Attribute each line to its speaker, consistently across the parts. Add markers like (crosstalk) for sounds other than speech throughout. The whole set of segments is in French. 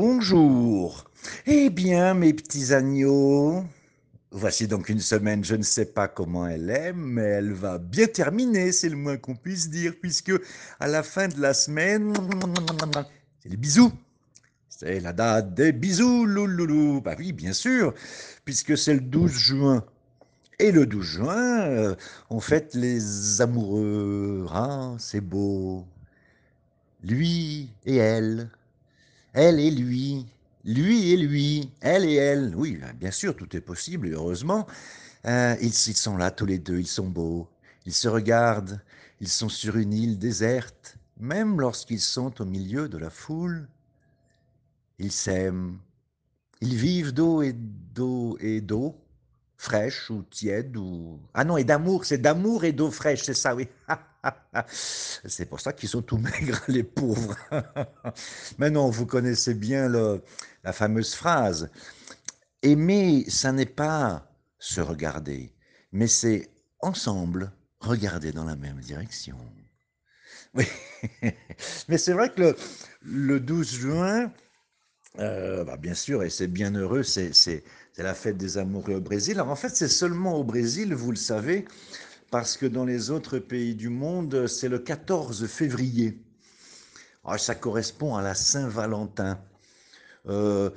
Speaker 1: Bonjour. Eh bien, mes petits agneaux, voici donc une semaine, je ne sais pas comment elle est, mais elle va bien terminer, c'est le moins qu'on puisse dire, puisque à la fin de la semaine, c'est les bisous. C'est la date des bisous, louloulou. Bah oui, bien sûr, puisque c'est le 12 juin. Et le 12 juin, euh, on fête les amoureux. Ah, c'est beau. Lui et elle. Elle et lui, lui et lui, elle et elle. Oui, ben, bien sûr, tout est possible, heureusement. Euh, ils, ils sont là tous les deux, ils sont beaux. Ils se regardent, ils sont sur une île déserte, même lorsqu'ils sont au milieu de la foule. Ils s'aiment, ils vivent d'eau et d'eau et d'eau, fraîche ou tiède ou... Ah non, et d'amour, c'est d'amour et d'eau fraîche, c'est ça, oui. (laughs) c'est pour ça qu'ils sont tout (laughs) maigres, les pauvres. (laughs) Mais non, vous connaissez bien le, la fameuse phrase. Aimer, ça n'est pas se regarder, mais c'est ensemble regarder dans la même direction. Oui, mais c'est vrai que le, le 12 juin, euh, bah bien sûr, et c'est bien heureux, c'est c'est la fête des amoureux au Brésil. Alors en fait, c'est seulement au Brésil, vous le savez, parce que dans les autres pays du monde, c'est le 14 février. Alors, ça correspond à la Saint-Valentin. Euh,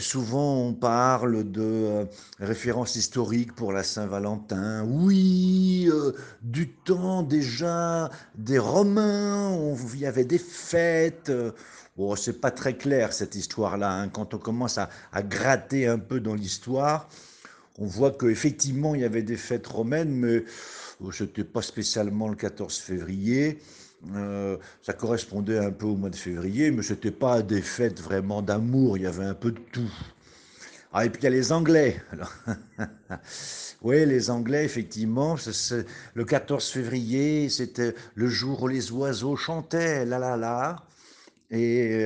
Speaker 1: souvent, on parle de euh, références historiques pour la Saint-Valentin. Oui, euh, du temps déjà des Romains, on, il y avait des fêtes. Bon, c'est pas très clair cette histoire-là. Hein. Quand on commence à, gratter un peu dans l'histoire, on voit qu'effectivement il y avait des fêtes romaines, mais oh, ce n'était pas spécialement le 14 février. Euh, ça correspondait un peu au mois de février, mais ce n'était pas des fêtes vraiment d'amour, il y avait un peu de tout. Ah, et puis il y a les Anglais. (laughs) Oui, les Anglais, effectivement, le 14 février, c'était le jour où les oiseaux chantaient, là là là. Et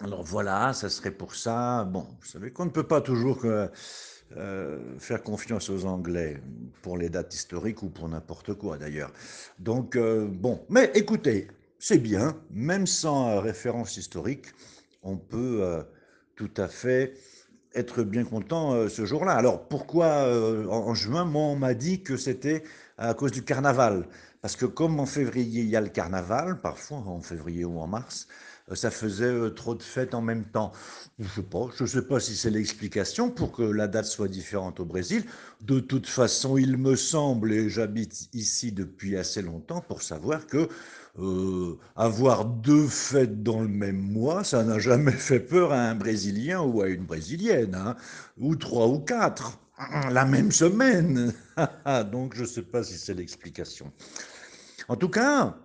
Speaker 1: alors voilà, ça serait pour ça. Bon, vous savez qu'on ne peut pas toujours faire confiance aux Anglais pour les dates historiques ou pour n'importe quoi d'ailleurs. Donc bon, mais écoutez, c'est bien, même sans référence historique, on peut tout à fait être bien content ce jour-là. Alors pourquoi en juin, moi on m'a dit que c'était à cause du carnaval? Parce que comme en février, il y a le carnaval, parfois en février ou en mars, euh, ça faisait trop de fêtes en même temps. Je sais pas, sais pas si c'est l'explication pour que la date soit différente au Brésil. De toute façon, il me semble, et j'habite ici depuis assez longtemps pour savoir que euh, avoir deux fêtes dans le même mois, ça n'a jamais (laughs) fait peur à un Brésilien ou à une Brésilienne, hein, ou trois ou quatre, (clears throat) la même semaine. (laughs) Donc je ne sais pas si c'est l'explication. En tout cas,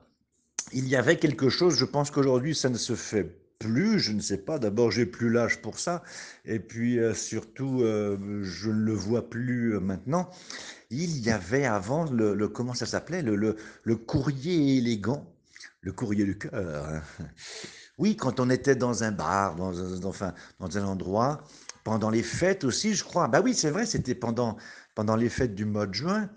Speaker 1: il y avait quelque chose, je pense qu'aujourd'hui ça ne se fait plus, je ne sais pas, d'abord j'ai plus l'âge pour ça, et puis euh, surtout euh, je ne le vois plus euh, maintenant. Il y avait avant le, comment ça s'appelait? Le, le, courrier élégant, le courrier du cœur. Hein. Oui, quand on était dans un bar, dans, dans, enfin, dans un endroit, pendant les fêtes aussi, je crois. Bah oui, c'est vrai, c'était pendant, pendant les fêtes du mois de juin.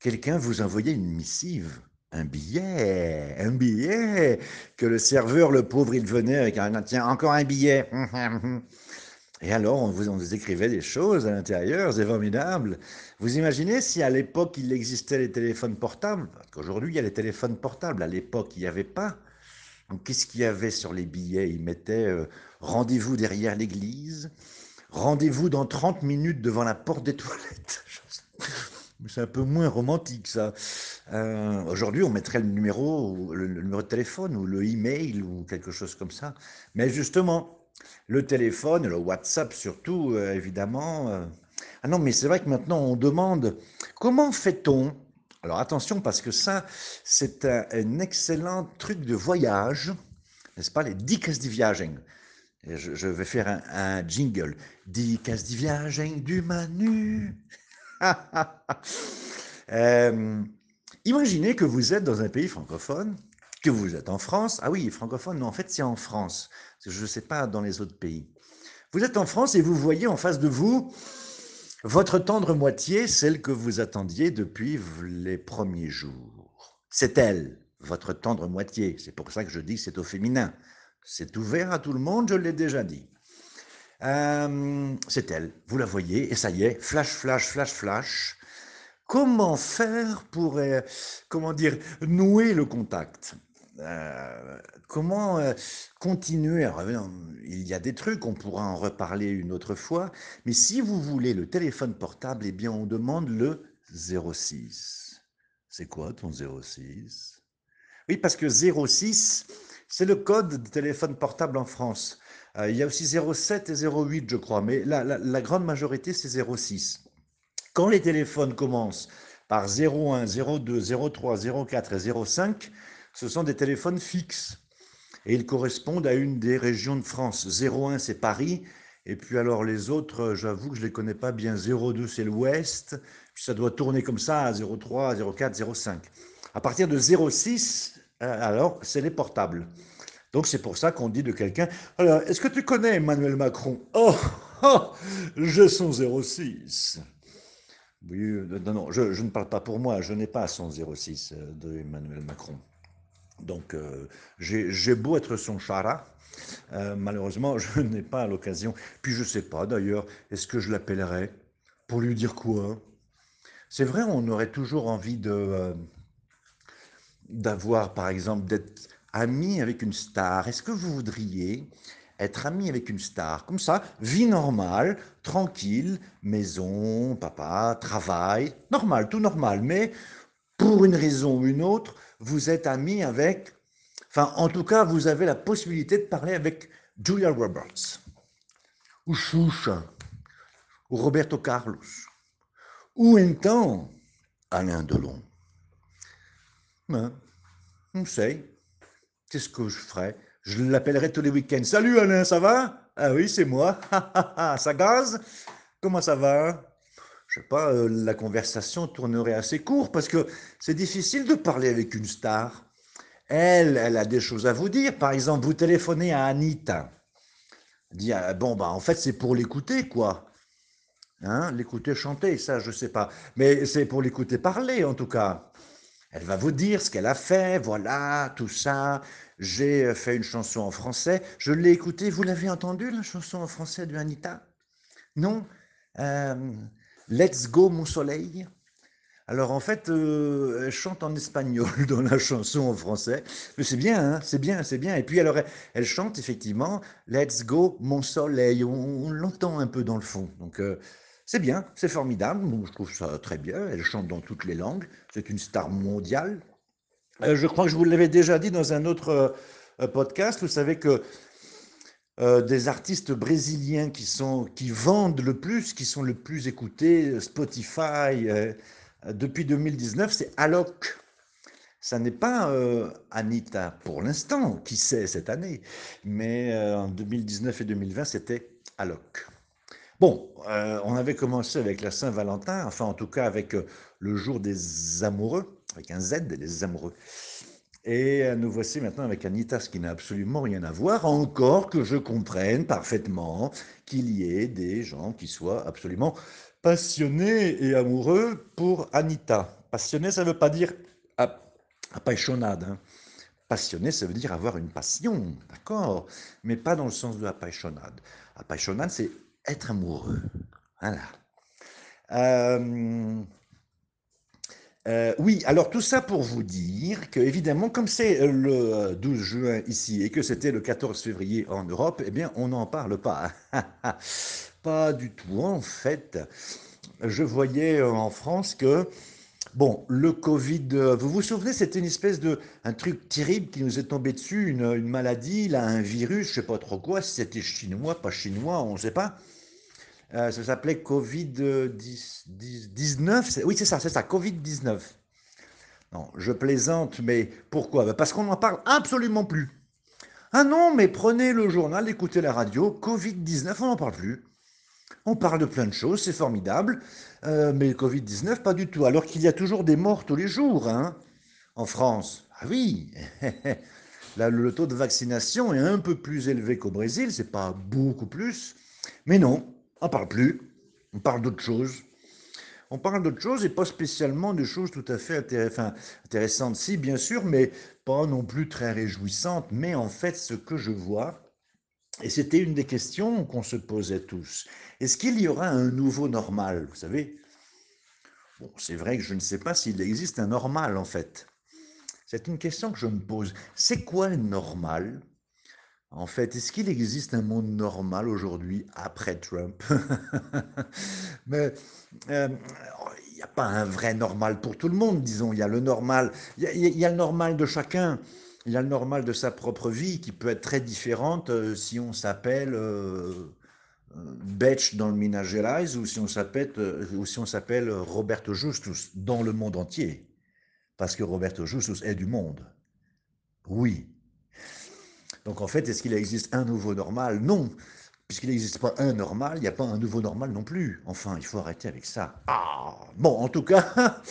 Speaker 1: Quelqu'un vous envoyait une missive, un billet, un billet, que le serveur, le pauvre, il venait avec un, tiens, encore un billet. (laughs) Et alors, on vous, on vous écrivait des choses à l'intérieur, c'est formidable. Vous imaginez si à l'époque il existait les téléphones portables? Parce qu'aujourd'hui, il y a les téléphones portables. À l'époque, il n'y avait pas. Donc, qu'est-ce qu'il y avait sur les billets? Ils mettaient euh, rendez-vous derrière l'église, rendez-vous dans 30 minutes devant la porte des toilettes. (laughs) C'est un peu moins romantique, ça. Euh, Aujourd'hui, on mettrait le numéro, le, numéro de téléphone ou le email ou quelque chose comme ça. Mais justement, le téléphone, le WhatsApp surtout, euh, évidemment. Euh... Ah non, mais c'est vrai que maintenant, on demande comment fait-on? Alors attention, parce que ça, c'est un, excellent truc de voyage, n'est-ce pas Les dicas de viagem. Je, vais faire un, jingle. Dicas de viagem du Manu. (laughs) euh, imaginez que vous êtes dans un pays francophone, que vous êtes en France. Ah oui, francophone, non, en fait, c'est en France. Je ne sais pas dans les autres pays. Vous êtes en France et vous voyez en face de vous votre tendre moitié, celle que vous attendiez depuis les premiers jours. C'est elle. votre tendre moitié. C'est pour ça que je dis que c'est au féminin. C'est ouvert à tout le monde, je l'ai déjà dit. Euh, c'est elle, vous la voyez, et ça y est, flash, flash, flash, flash. Comment faire pour, euh, comment dire, nouer le contact? Euh, comment continuer? Il y a des trucs, on pourra en reparler une autre fois, mais si vous voulez le téléphone portable, eh bien on demande le 06. C'est quoi ton 06 Oui, parce que 06, c'est le code de téléphone portable en France. Euh, il y a aussi 07 et 08, je crois, mais la, grande majorité, c'est 06. Quand les téléphones commencent par 01, 02, 03, 04 et 05, ce sont des téléphones fixes. Et ils correspondent à une des régions de France. 01, c'est Paris. Et puis alors les autres, j'avoue que je ne les connais pas bien. 02, c'est l'Ouest. Puis ça doit tourner comme ça à 03, 04, 05. À partir de 06, euh, alors, c'est les portables. Donc c'est pour ça qu'on dit de quelqu'un, alors, est-ce que tu connais Emmanuel Macron? Oh, (laughs) oh, je son 06. Oui, euh, non, non, je, ne parle pas pour moi, je n'ai pas son 06 euh, de Emmanuel Macron. Donc j'ai beau être son chara, malheureusement (laughs) je n'ai pas l'occasion. Puis je ne sais pas d'ailleurs, est-ce que je l'appellerai pour lui dire quoi? C'est vrai, on aurait toujours envie d'avoir, par exemple, d'être ami avec une star. Est-ce que vous voudriez être ami avec une star? Comme ça, vie normale, tranquille, maison, papa, travail, normal, tout normal. Mais pour une raison ou une autre, vous êtes ami avec, enfin, en tout cas, vous avez la possibilité de parler avec Julia Roberts, ou Choucha, ou Roberto Carlos, ou un temps Alain Delon. Hein? On sait. Qu'est-ce que je ferai Je l'appellerai tous les week-ends. Salut Alain, ça va? Ah oui, c'est moi. (laughs) ça gaze? Comment ça va? Je sais pas, euh, la conversation tournerait assez court parce que c'est difficile de parler avec une star. Elle, elle a des choses à vous dire. Par exemple, vous téléphonez à Anita. Dit, ah, bon, bah, en fait, c'est pour l'écouter, quoi. Hein, l'écouter chanter, ça, je sais pas. Mais c'est pour l'écouter parler, en tout cas. Elle va vous dire ce qu'elle a fait, voilà, tout ça. J'ai euh, fait une chanson en français. Je l'ai écoutée. Vous l'avez entendue, la chanson en français de Anita? Non? Euh, Let's go, mon soleil. Alors en fait, euh, elle chante en espagnol (laughs) dans la chanson en français. Mais c'est bien, hein c'est bien, c'est bien. Et puis alors, elle, chante effectivement Let's go, mon soleil. On, l'entend un peu dans le fond. Donc c'est bien, c'est formidable, je trouve ça très bien, elle chante dans toutes les langues, c'est une star mondiale. Euh, je crois que je vous l'avais déjà dit dans un autre euh, podcast, vous savez que euh, des artistes brésiliens qui, vendent le plus, qui sont le plus écoutés, Spotify, depuis 2019, c'est Alok. Ça n'est pas Anita pour l'instant, qui sait cette année, mais en 2019 et 2020, c'était Alok. Bon, euh, on avait commencé avec la Saint-Valentin, enfin en tout cas avec euh, le jour des amoureux, avec un Z, des amoureux. Et euh, nous voici maintenant avec Anita, ce qui n'a absolument rien à voir, encore que je comprenne parfaitement qu'il y ait des gens qui soient absolument passionnés et amoureux pour Anita. Passionné, ça ne veut pas dire apaixonade. Hein. Passionné, ça veut dire avoir une passion, d'accord Mais pas dans le sens de apaixonade. Apaixonade, c'est être amoureux. Voilà. Euh, euh, oui, alors tout ça pour vous dire que, évidemment, comme c'est le 12 juin ici et que c'était le 14 février en Europe, eh bien, on n'en parle pas. (laughs) pas du tout. En fait, je voyais en France que, bon, le Covid, vous vous souvenez, c'était une espèce de, un truc terrible qui nous est tombé dessus, une, maladie, là, un virus, je sais pas trop quoi, si c'était chinois, pas chinois, on ne sait pas. Euh, ça s'appelait Covid-19. Oui, c'est ça, c'est ça, Covid-19. Non, je plaisante, mais pourquoi? Ben, Parce qu'on n'en parle absolument plus. Ah non, mais prenez le journal, écoutez la radio, Covid-19, on n'en parle plus. On parle de plein de choses, c'est formidable, euh, mais Covid-19, pas du tout. Alors qu'il y a toujours des morts tous les jours, hein, en France. Ah oui (laughs) le taux de vaccination est un peu plus élevé qu'au Brésil, c'est pas beaucoup plus, mais non, on parle plus, on parle d'autre chose. on parle d'autre chose et pas spécialement de choses tout à fait intéressantes. Si, bien sûr, mais pas non plus très réjouissantes. Mais en fait, ce que je vois, et c'était une des questions qu'on se posait tous, est-ce qu'il y aura un nouveau normal Vous savez, bon, c'est vrai que je ne sais pas s'il existe un normal en fait. C'est une question que je me pose. C'est quoi un normal? En fait, est-ce qu'il existe un monde normal aujourd'hui après Trump? (laughs) Mais euh, il n'y a pas un vrai normal pour tout le monde, disons. Il y a le normal, il y a, le normal de chacun. Il a le normal de sa propre vie qui peut être très différente euh, si on s'appelle euh, Betch dans le Minas ou si on s'appelle ou si on s'appelle Roberto Justus dans le monde entier, parce que Roberto Justus est du monde. Oui, donc en fait, est-ce qu'il existe un nouveau normal? Non. Puisqu'il n'existe pas un normal, il n'y a pas un nouveau normal non plus. Enfin, il faut arrêter avec ça. Ah Bon, en tout cas, (laughs)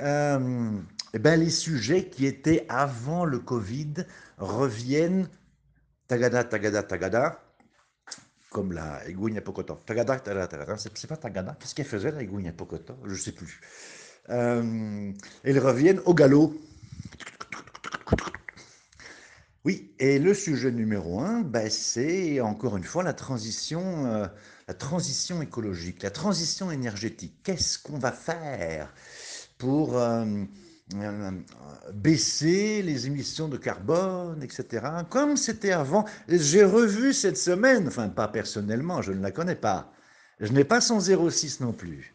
Speaker 1: euh, eh ben, les sujets qui étaient avant le Covid reviennent tagada, tagada, tagada, comme la Egounia Pokoto. Tagada, tagada, tagada. C'est pas tagada. Qu'est-ce qu'elle faisait, la Egounia Pokoto Je ne sais plus. Euh, ils reviennent au galop. Oui, et le sujet numéro un, ben, c'est encore une fois la transition, euh, la transition écologique, la transition énergétique. Qu'est-ce qu'on va faire? Pour euh, euh, baisser les émissions de carbone, etc. Comme c'était avant. J'ai revu cette semaine, enfin pas personnellement, je ne la connais pas. Je n'ai pas son 06 non plus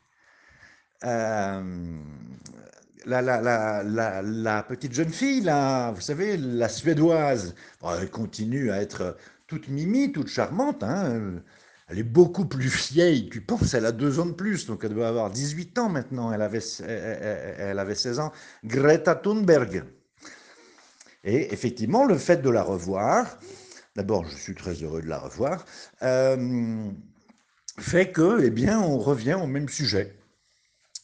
Speaker 1: la, la, la, petite jeune fille, là, vous savez, la suédoise, elle continue à être toute mimi, toute charmante. Hein. Elle est beaucoup plus vieille, tu penses, elle a deux ans de plus, donc elle doit avoir 18 ans maintenant, elle avait, elle avait 16 ans. Greta Thunberg. Et effectivement, le fait de la revoir, d'abord, je suis très heureux de la revoir, euh, fait que, eh bien, on revient au même sujet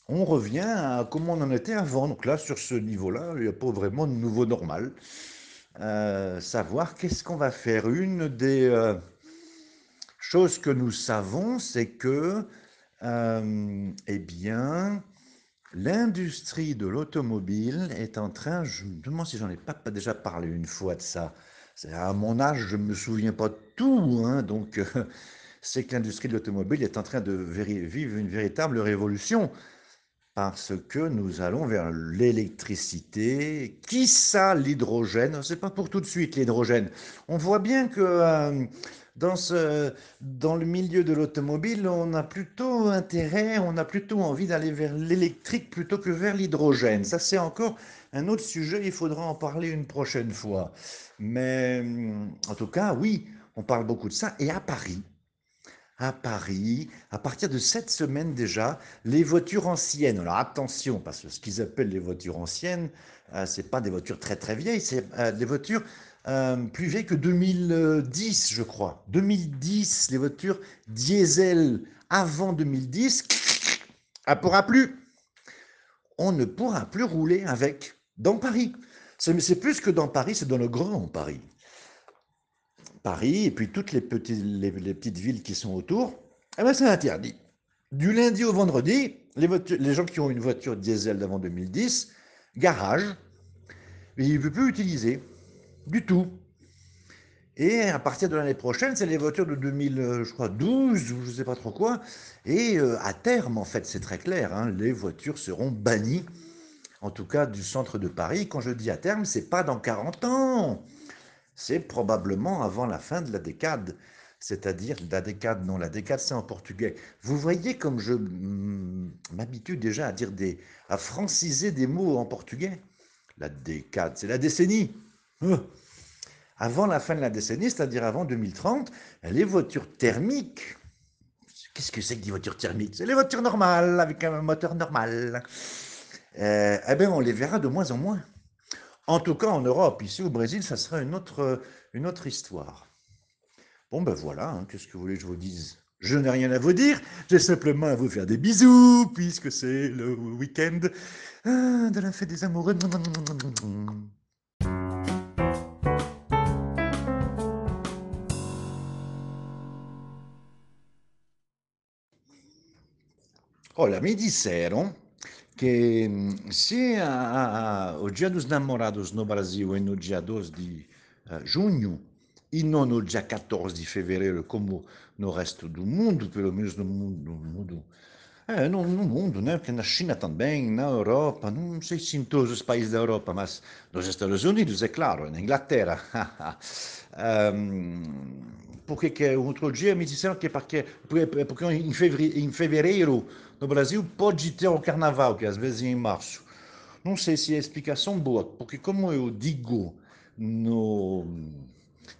Speaker 1: on revient à comment on en était avant. Donc là, sur ce niveau-là, il n'y a pas vraiment de nouveau normal. Euh, savoir qu'est-ce qu'on va faire. Une des euh, choses que nous savons, c'est que, euh, eh bien, l'industrie de l'automobile est en train, je me demande si j'en ai pas, déjà parlé une fois de ça. À mon âge, je ne me souviens pas de tout, hein, donc c'est que l'industrie de l'automobile est en train de vivre une véritable révolution parce que nous allons vers l'électricité, qui ça l'hydrogène? C'est pas pour tout de suite l'hydrogène. On voit bien que euh, dans, le milieu de l'automobile, on a plutôt intérêt, on a plutôt envie d'aller vers l'électrique plutôt que vers l'hydrogène. Ça, c'est encore un autre sujet, il faudra en parler une prochaine fois. Mais en tout cas, oui, on parle beaucoup de ça. Et à Paris, à Paris, à partir de cette semaine déjà, les voitures anciennes. Alors attention, parce que ce qu'ils appellent les voitures anciennes, euh, ce n'est pas des voitures très très vieilles, c'est euh, des voitures euh, plus vieilles que 2010, je crois. 2010, les voitures diesel avant 2010, on ne pourra plus. On ne pourra plus rouler avec dans Paris. C'est plus que dans Paris, c'est dans le Grand Paris. Paris et puis toutes les, petites villes qui sont autour, eh ben c'est interdit. Du lundi au vendredi, les, gens qui ont une voiture diesel d'avant 2010, garage, ils ne peuvent plus utiliser du tout. Et à partir de l'année prochaine, c'est les voitures de 2012 ou je ne sais pas trop quoi. Et euh, à terme, en fait, c'est très clair, hein, les voitures seront bannies, en tout cas du centre de Paris. Quand je dis à terme, c'est pas dans 40 ans c'est probablement avant la fin de la décade, c'est-à-dire la décade, non, la décade c'est en portugais. Vous voyez comme je m'habitue déjà à dire des, à franciser des mots en portugais? La décade, c'est la décennie. Euh. Avant la fin de la décennie, c'est-à-dire avant 2030, les voitures thermiques, qu'est-ce que c'est que des voitures thermiques? C'est les voitures normales, avec un moteur normal. Euh, eh bien, on les verra de moins en moins. En tout cas, en Europe, ici au Brésil, ça sera une autre, une autre histoire. Bon, ben voilà, hein, qu'est-ce que vous voulez que je vous dise? Je n'ai rien à vous dire, j'ai simplement à vous faire des bisous, puisque c'est le week-end ah, de la fête des amoureux. Olha, me disseram que hum, se a, a, o Dia dos Namorados no Brasil é no dia 2 de uh, junho e não no dia 14 de fevereiro, como no resto do mundo, pelo menos no mundo, no mundo é, no, no, mundo, né? Porque na China também, na Europa, não sei se em todos os países da Europa, mas nos Estados Unidos, é claro, na Inglaterra. (laughs) um, porque que outro dia me disseram que porque, porque em, fevereiro, em fevereiro no Brasil pode ter o carnaval, que às vezes é em março. Não sei se é explicação boa, porque como eu digo no,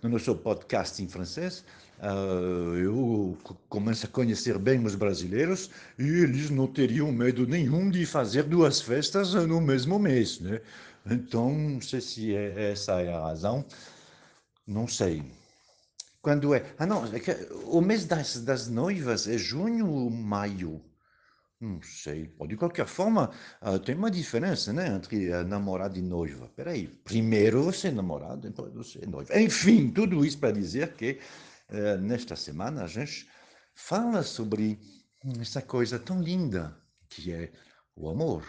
Speaker 1: no nosso podcast em francês, Uh, eu começo a conhecer bem os brasileiros e eles não teriam medo nenhum de fazer duas festas no mesmo mês, né? Então, não sei se é, essa é a razão, não sei. Quando é? Ah, não, é o mês das, das noivas é junho ou maio? Não sei. De qualquer forma, uh, tem uma diferença né, entre namorado e noiva. Peraí, primeiro você é namorado, depois você é noiva. Enfim, tudo isso para dizer que uh, nesta semana a gente fala sobre essa coisa tão linda que é o amor.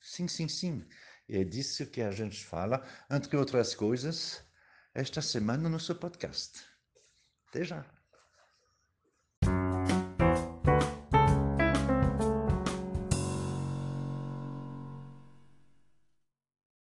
Speaker 1: Sim, sim, sim. É disso que a gente fala, entre outras coisas, esta semana no seu podcast. Até já.